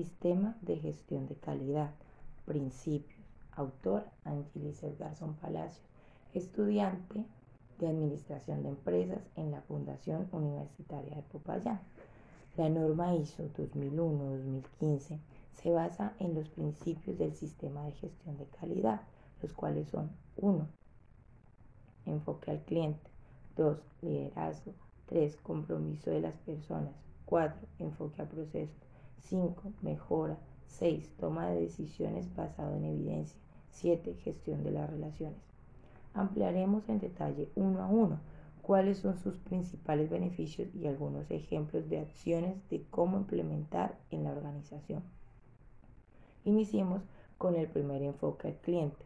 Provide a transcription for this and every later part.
Sistema de gestión de calidad. Principios. Autor Angelis Garzón Palacios. Estudiante de Administración de Empresas en la Fundación Universitaria de Popayán. La norma ISO 2001-2015 se basa en los principios del sistema de gestión de calidad, los cuales son 1. Enfoque al cliente. 2. Liderazgo. 3. Compromiso de las personas. 4. Enfoque a procesos. 5. Mejora. 6. Toma de decisiones basado en evidencia. 7. Gestión de las relaciones. Ampliaremos en detalle uno a uno cuáles son sus principales beneficios y algunos ejemplos de acciones de cómo implementar en la organización. Iniciemos con el primer enfoque al cliente.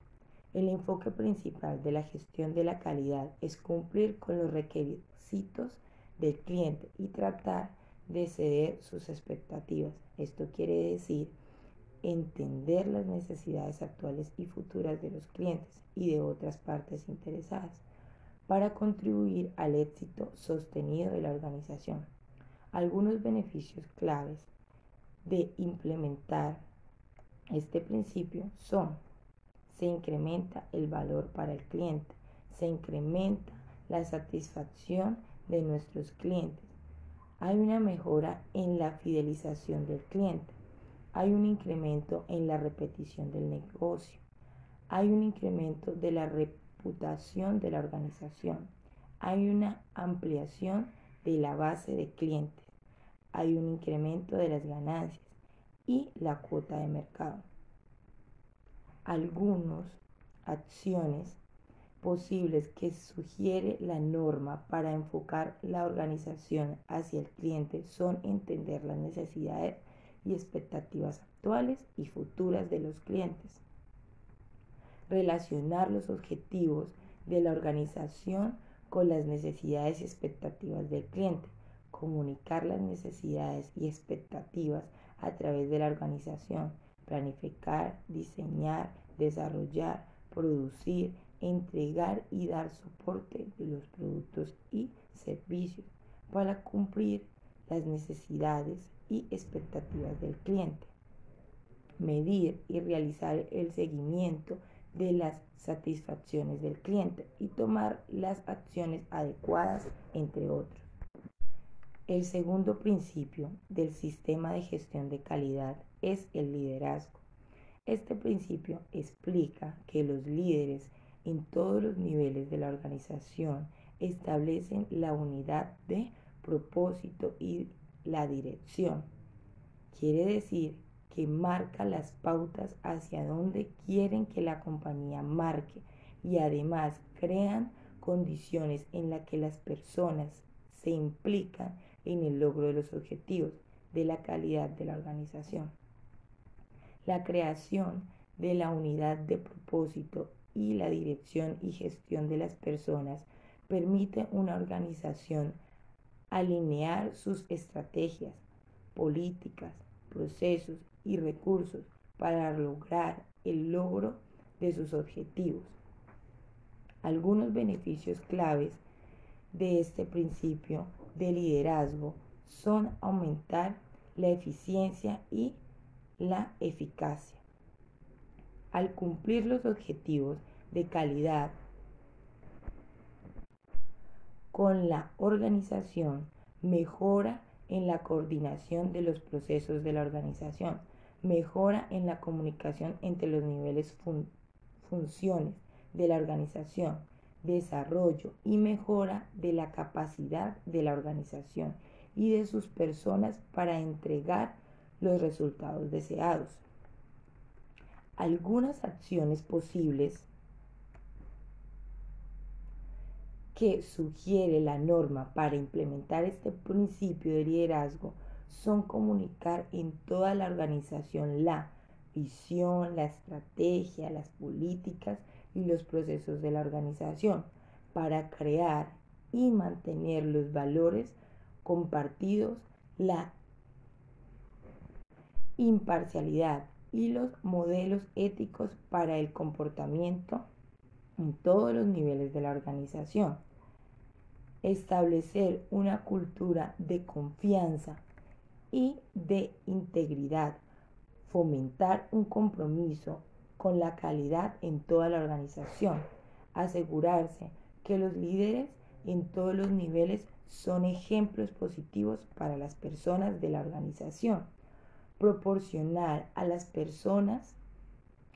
El enfoque principal de la gestión de la calidad es cumplir con los requisitos del cliente y tratar de ceder sus expectativas. Esto quiere decir entender las necesidades actuales y futuras de los clientes y de otras partes interesadas para contribuir al éxito sostenido de la organización. Algunos beneficios claves de implementar este principio son se incrementa el valor para el cliente, se incrementa la satisfacción de nuestros clientes, hay una mejora en la fidelización del cliente, hay un incremento en la repetición del negocio, hay un incremento de la reputación de la organización, hay una ampliación de la base de clientes, hay un incremento de las ganancias y la cuota de mercado. Algunas acciones posibles que sugiere la norma para enfocar la organización hacia el cliente son entender las necesidades y expectativas actuales y futuras de los clientes, relacionar los objetivos de la organización con las necesidades y expectativas del cliente, comunicar las necesidades y expectativas a través de la organización, planificar, diseñar, desarrollar, producir, entregar y dar soporte de los productos y servicios para cumplir las necesidades y expectativas del cliente. Medir y realizar el seguimiento de las satisfacciones del cliente y tomar las acciones adecuadas, entre otros. El segundo principio del sistema de gestión de calidad es el liderazgo. Este principio explica que los líderes en todos los niveles de la organización establecen la unidad de propósito y la dirección. Quiere decir que marca las pautas hacia donde quieren que la compañía marque y además crean condiciones en las que las personas se implican en el logro de los objetivos de la calidad de la organización. La creación de la unidad de propósito y la dirección y gestión de las personas permite una organización alinear sus estrategias, políticas, procesos y recursos para lograr el logro de sus objetivos. Algunos beneficios claves de este principio de liderazgo son aumentar la eficiencia y la eficacia. Al cumplir los objetivos de calidad con la organización, mejora en la coordinación de los procesos de la organización, mejora en la comunicación entre los niveles funciones de la organización, desarrollo y mejora de la capacidad de la organización y de sus personas para entregar los resultados deseados. Algunas acciones posibles que sugiere la norma para implementar este principio de liderazgo son comunicar en toda la organización la visión, la estrategia, las políticas y los procesos de la organización para crear y mantener los valores compartidos, la imparcialidad y los modelos éticos para el comportamiento en todos los niveles de la organización. Establecer una cultura de confianza y de integridad. Fomentar un compromiso con la calidad en toda la organización, asegurarse que los líderes en todos los niveles son ejemplos positivos para las personas de la organización, proporcionar a las personas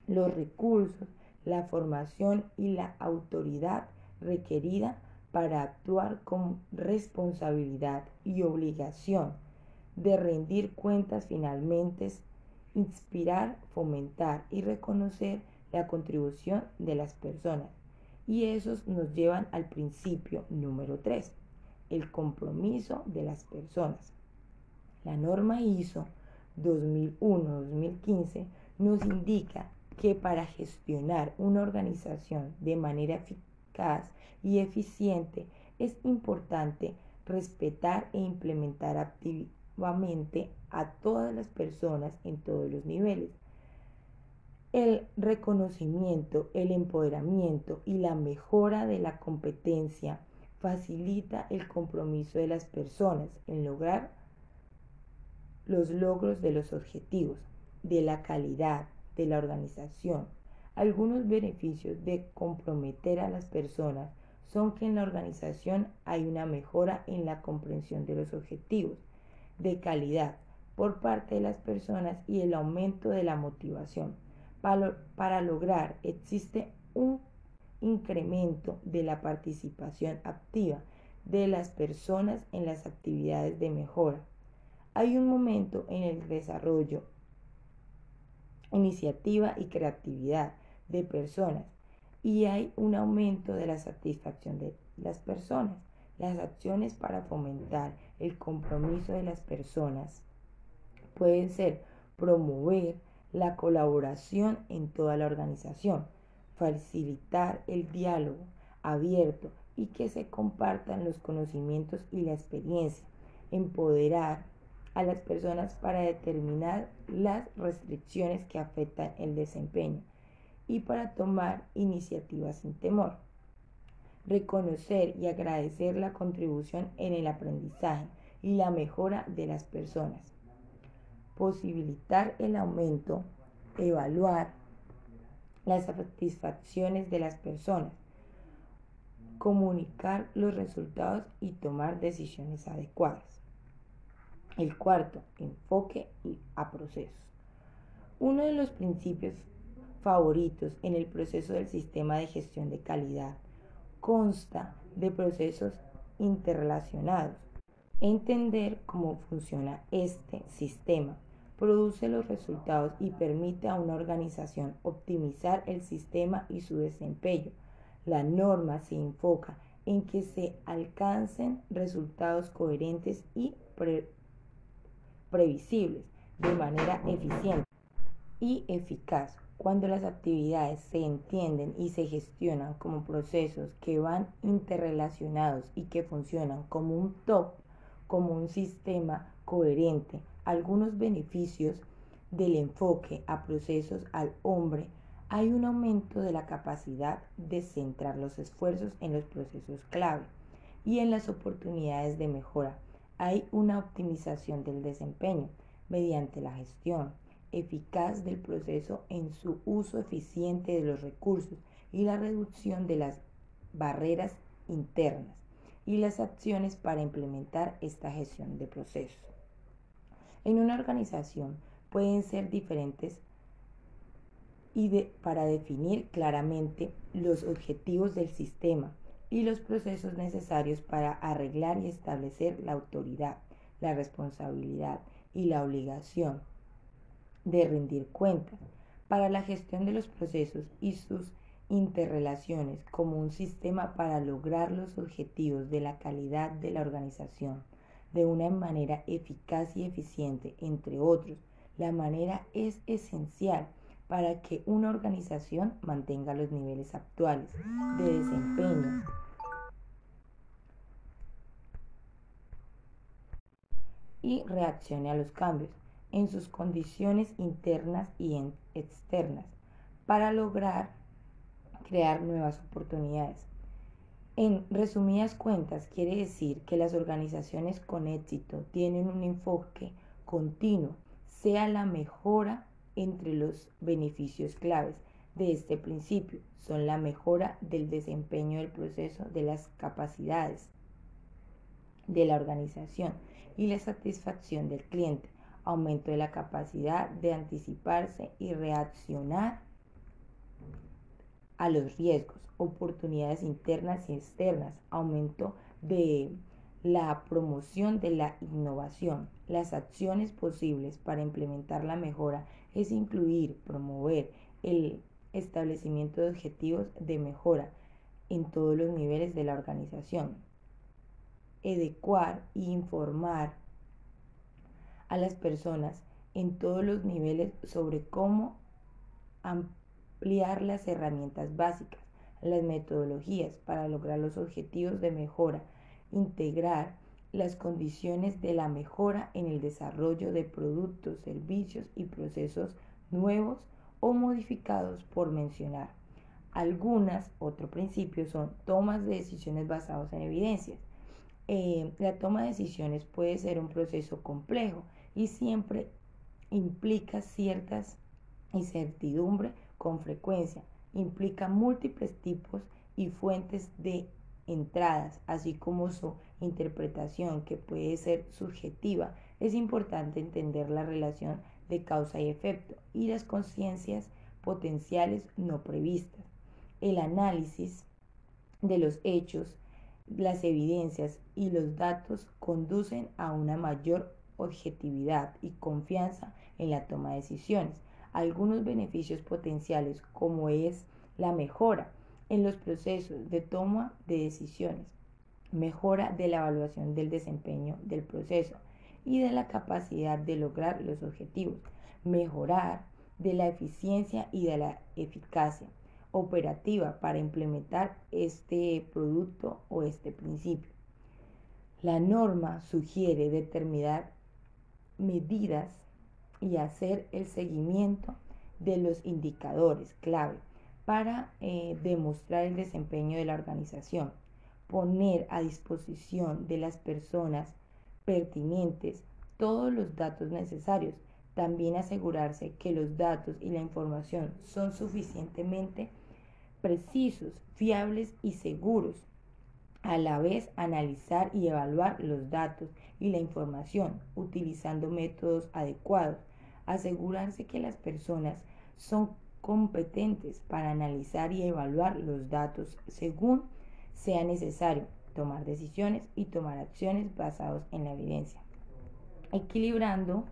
los recursos, la formación y la autoridad requerida para actuar con responsabilidad y obligación de rendir cuentas finalmente, inspirar, fomentar y reconocer la contribución de las personas. Y esos nos llevan al principio número 3, el compromiso de las personas. La norma ISO 2001-2015 nos indica que para gestionar una organización de manera eficaz y eficiente es importante respetar e implementar activamente a todas las personas en todos los niveles. El reconocimiento, el empoderamiento y la mejora de la competencia facilita el compromiso de las personas en lograr los logros de los objetivos, de la calidad, de la organización. Algunos beneficios de comprometer a las personas son que en la organización hay una mejora en la comprensión de los objetivos de calidad por parte de las personas y el aumento de la motivación. Para, lograr existe un incremento de la participación activa de las personas en las actividades de mejora. Hay un momento en el desarrollo iniciativa y creatividad de personas y hay un aumento de la satisfacción de las personas. Las acciones para fomentar el compromiso de las personas pueden ser promover la colaboración en toda la organización, facilitar el diálogo abierto y que se compartan los conocimientos y la experiencia, empoderar a las personas para determinar las restricciones que afectan el desempeño y para tomar iniciativas sin temor. Reconocer y agradecer la contribución en el aprendizaje y la mejora de las personas. Posibilitar el aumento, evaluar las satisfacciones de las personas, comunicar los resultados y tomar decisiones adecuadas. El cuarto, enfoque a procesos. Uno de los principios favoritos en el proceso del sistema de gestión de calidad consta de procesos interrelacionados. Entender cómo funciona este sistema produce los resultados y permite a una organización optimizar el sistema y su desempeño. La norma se enfoca en que se alcancen resultados coherentes y previsibles de manera eficiente y eficaz. Cuando las actividades se entienden y se gestionan como procesos que van interrelacionados y que funcionan como un top, como un sistema coherente, algunos beneficios del enfoque a procesos al hombre, hay un aumento de la capacidad de centrar los esfuerzos en los procesos clave y en las oportunidades de mejora hay una optimización del desempeño mediante la gestión eficaz del proceso en su uso eficiente de los recursos y la reducción de las barreras internas y las acciones para implementar esta gestión de procesos. En una organización pueden ser diferentes y para definir claramente los objetivos del sistema y los procesos necesarios para arreglar y establecer la autoridad, la responsabilidad y la obligación de rendir cuentas para la gestión de los procesos y sus interrelaciones como un sistema para lograr los objetivos de la calidad de la organización de una manera eficaz y eficiente, entre otros. La manera es esencial para que una organización mantenga los niveles actuales de desempeño y reaccione a los cambios en sus condiciones internas y externas para lograr crear nuevas oportunidades. En resumidas cuentas, quiere decir que las organizaciones con éxito tienen un enfoque continuo, sea la mejora entre los beneficios claves de este principio son la mejora del desempeño del proceso de las capacidades de la organización y la satisfacción del cliente, aumento de la capacidad de anticiparse y reaccionar a los riesgos, oportunidades internas y externas, aumento de la promoción de la innovación. Las acciones posibles para implementar la mejora es incluir, promover el establecimiento de objetivos de mejora en todos los niveles de la organización, adecuar e informar a las personas en todos los niveles sobre cómo ampliar las herramientas básicas, las metodologías para lograr los objetivos de mejora, integrar las condiciones de la mejora en el desarrollo de productos, servicios y procesos nuevos o modificados por mencionar. Algunas, otro principio, son tomas de decisiones basadas en evidencias. Eh, la toma de decisiones puede ser un proceso complejo y siempre implica ciertas incertidumbre con frecuencia. Implica múltiples tipos y fuentes de entradas, así como su interpretación que puede ser subjetiva. Es importante entender la relación de causa y efecto y las conciencias potenciales no previstas. El análisis de los hechos, las evidencias y los datos conducen a una mayor objetividad y confianza en la toma de decisiones. Algunos beneficios potenciales como es la mejora en los procesos de toma de decisiones, mejora de la evaluación del desempeño del proceso, y de la capacidad de lograr los objetivos, mejorar de la eficiencia y de la eficacia operativa para implementar este producto o este principio. La norma sugiere determinar medidas y hacer el seguimiento de los indicadores clave para eh, demostrar el desempeño de la organización, poner a disposición de las personas pertinentes todos los datos necesarios. También asegurarse que los datos y la información son suficientemente precisos, fiables y seguros. A la vez, analizar y evaluar los datos y la información utilizando métodos adecuados. Asegurarse que las personas son competentes para analizar y evaluar los datos según sea necesario tomar decisiones y tomar acciones basadas en la evidencia, equilibrando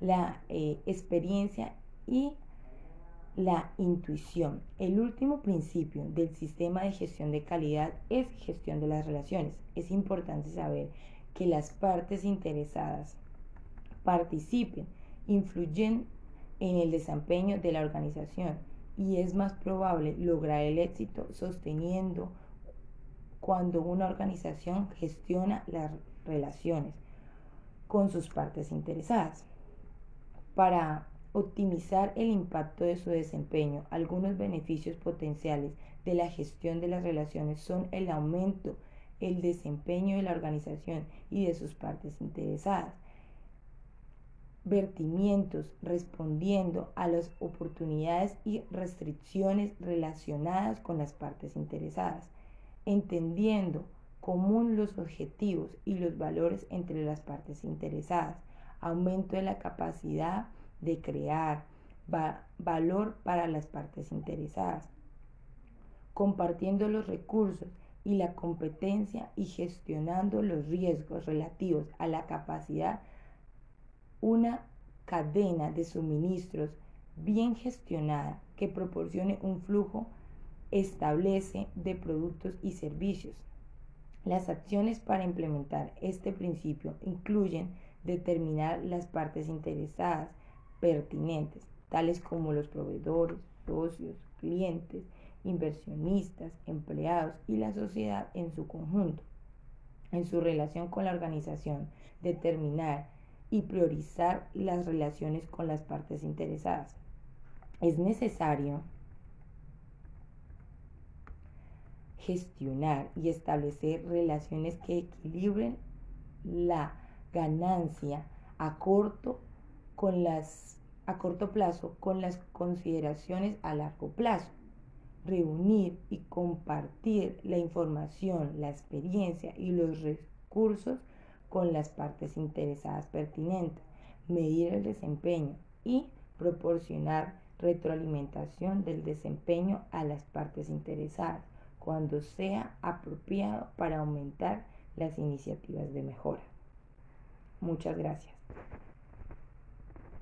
la eh, experiencia y la intuición. El último principio del sistema de gestión de calidad es gestión de las relaciones. Es importante saber que las partes interesadas participen, influyen en el desempeño de la organización y es más probable lograr el éxito sosteniendo cuando una organización gestiona las relaciones con sus partes interesadas. Para optimizar el impacto de su desempeño, algunos beneficios potenciales de la gestión de las relaciones son el aumento el desempeño de la organización y de sus partes interesadas. Vertimientos respondiendo a las oportunidades y restricciones relacionadas con las partes interesadas entendiendo común los objetivos y los valores entre las partes interesadas, aumento de la capacidad de crear valor para las partes interesadas, compartiendo los recursos y la competencia y gestionando los riesgos relativos a la capacidad, una cadena de suministros bien gestionada que proporcione un flujo establece de productos y servicios. Las acciones para implementar este principio incluyen determinar las partes interesadas pertinentes, tales como los proveedores, socios, clientes, inversionistas, empleados y la sociedad en su conjunto. En su relación con la organización, determinar y priorizar las relaciones con las partes interesadas. Es necesario gestionar y establecer relaciones que equilibren la ganancia a corto con las a corto plazo con las consideraciones a largo plazo. Reunir y compartir la información, la experiencia y los recursos con las partes interesadas pertinentes. Medir el desempeño y proporcionar retroalimentación del desempeño a las partes interesadas cuando sea apropiado para aumentar las iniciativas de mejora. Muchas gracias.